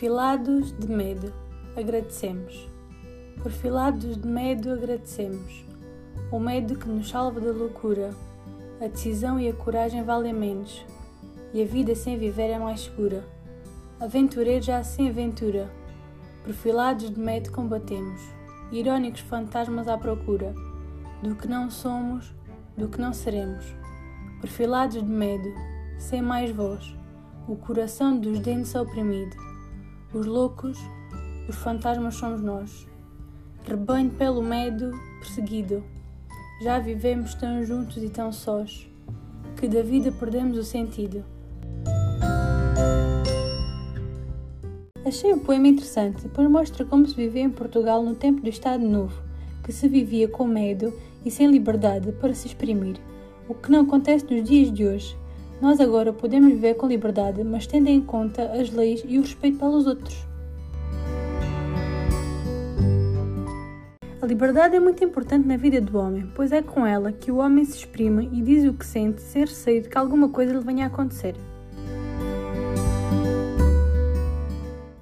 Perfilados de medo, agradecemos. Perfilados de medo, agradecemos. O medo que nos salva da loucura. A decisão e a coragem valem menos. E a vida sem viver é mais segura. Aventureiros já sem aventura. Perfilados de medo combatemos. Irónicos fantasmas à procura. Do que não somos, do que não seremos. Perfilados de medo, sem mais voz. O coração dos dentes oprimido os loucos, os fantasmas somos nós. Rebanho pelo medo, perseguido. Já vivemos tão juntos e tão sós, que da vida perdemos o sentido. Achei o poema interessante, pois mostra como se vivia em Portugal no tempo do Estado Novo, que se vivia com medo e sem liberdade para se exprimir, o que não acontece nos dias de hoje, nós agora podemos viver com liberdade, mas tendo em conta as leis e o respeito pelos outros. A liberdade é muito importante na vida do homem, pois é com ela que o homem se exprime e diz o que sente sem receio de que alguma coisa lhe venha a acontecer.